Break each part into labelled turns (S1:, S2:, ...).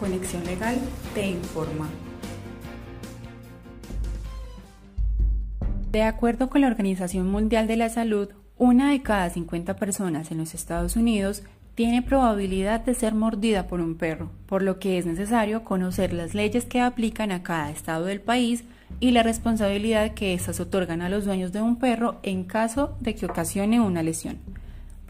S1: Conexión Legal te informa. De acuerdo con la Organización Mundial de la Salud, una de cada 50 personas en los Estados Unidos tiene probabilidad de ser mordida por un perro, por lo que es necesario conocer las leyes que aplican a cada estado del país y la responsabilidad que éstas otorgan a los dueños de un perro en caso de que ocasione una lesión.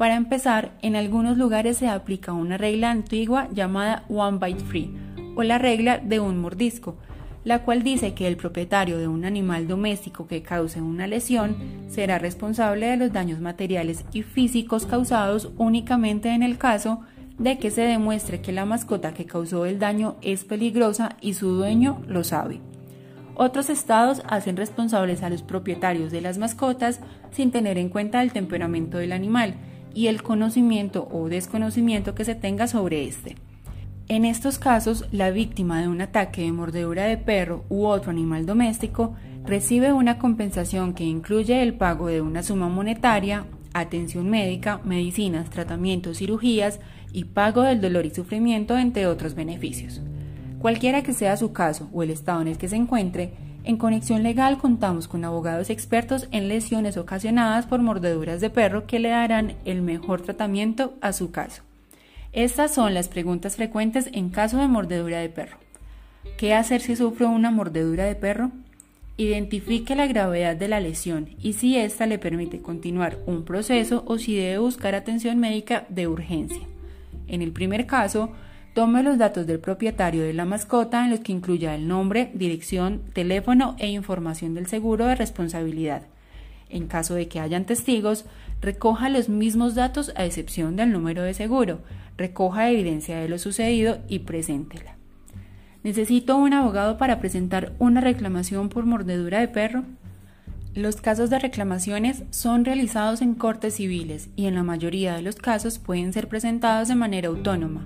S1: Para empezar, en algunos lugares se aplica una regla antigua llamada One Bite Free o la regla de un mordisco, la cual dice que el propietario de un animal doméstico que cause una lesión será responsable de los daños materiales y físicos causados únicamente en el caso de que se demuestre que la mascota que causó el daño es peligrosa y su dueño lo sabe. Otros estados hacen responsables a los propietarios de las mascotas sin tener en cuenta el temperamento del animal, y el conocimiento o desconocimiento que se tenga sobre este. En estos casos, la víctima de un ataque de mordedura de perro u otro animal doméstico recibe una compensación que incluye el pago de una suma monetaria, atención médica, medicinas, tratamientos, cirugías y pago del dolor y sufrimiento, entre otros beneficios. Cualquiera que sea su caso o el estado en el que se encuentre, en Conexión Legal contamos con abogados expertos en lesiones ocasionadas por mordeduras de perro que le darán el mejor tratamiento a su caso. Estas son las preguntas frecuentes en caso de mordedura de perro. ¿Qué hacer si sufro una mordedura de perro? Identifique la gravedad de la lesión y si ésta le permite continuar un proceso o si debe buscar atención médica de urgencia. En el primer caso, Tome los datos del propietario de la mascota en los que incluya el nombre, dirección, teléfono e información del seguro de responsabilidad. En caso de que hayan testigos, recoja los mismos datos a excepción del número de seguro, recoja evidencia de lo sucedido y preséntela. ¿Necesito un abogado para presentar una reclamación por mordedura de perro? Los casos de reclamaciones son realizados en cortes civiles y en la mayoría de los casos pueden ser presentados de manera autónoma,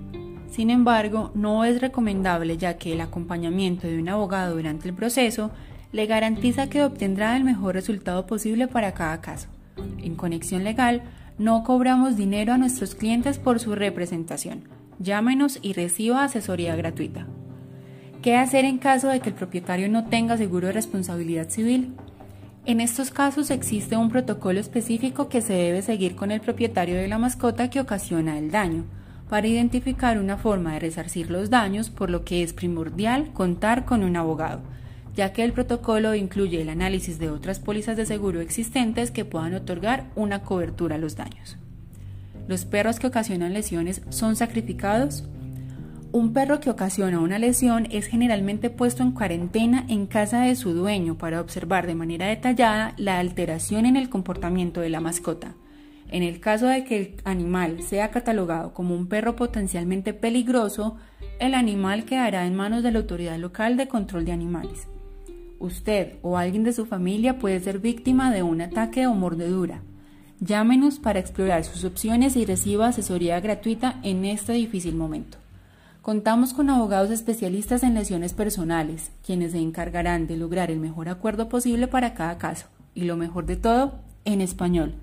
S1: sin embargo, no es recomendable ya que el acompañamiento de un abogado durante el proceso le garantiza que obtendrá el mejor resultado posible para cada caso. En Conexión Legal, no cobramos dinero a nuestros clientes por su representación. Llámenos y reciba asesoría gratuita. ¿Qué hacer en caso de que el propietario no tenga seguro de responsabilidad civil? En estos casos existe un protocolo específico que se debe seguir con el propietario de la mascota que ocasiona el daño para identificar una forma de resarcir los daños, por lo que es primordial contar con un abogado, ya que el protocolo incluye el análisis de otras pólizas de seguro existentes que puedan otorgar una cobertura a los daños. ¿Los perros que ocasionan lesiones son sacrificados? Un perro que ocasiona una lesión es generalmente puesto en cuarentena en casa de su dueño para observar de manera detallada la alteración en el comportamiento de la mascota. En el caso de que el animal sea catalogado como un perro potencialmente peligroso, el animal quedará en manos de la autoridad local de control de animales. Usted o alguien de su familia puede ser víctima de un ataque o mordedura. Llámenos para explorar sus opciones y reciba asesoría gratuita en este difícil momento. Contamos con abogados especialistas en lesiones personales, quienes se encargarán de lograr el mejor acuerdo posible para cada caso, y lo mejor de todo, en español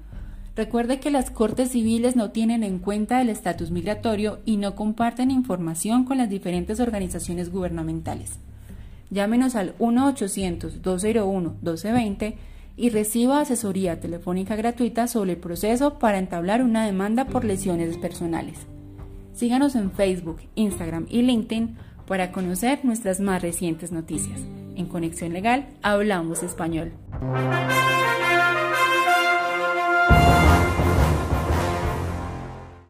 S1: Recuerde que las Cortes Civiles no tienen en cuenta el estatus migratorio y no comparten información con las diferentes organizaciones gubernamentales. Llámenos al 1-800-201-1220 y reciba asesoría telefónica gratuita sobre el proceso para entablar una demanda por lesiones personales. Síganos en Facebook, Instagram y LinkedIn para conocer nuestras más recientes noticias. En Conexión Legal hablamos español.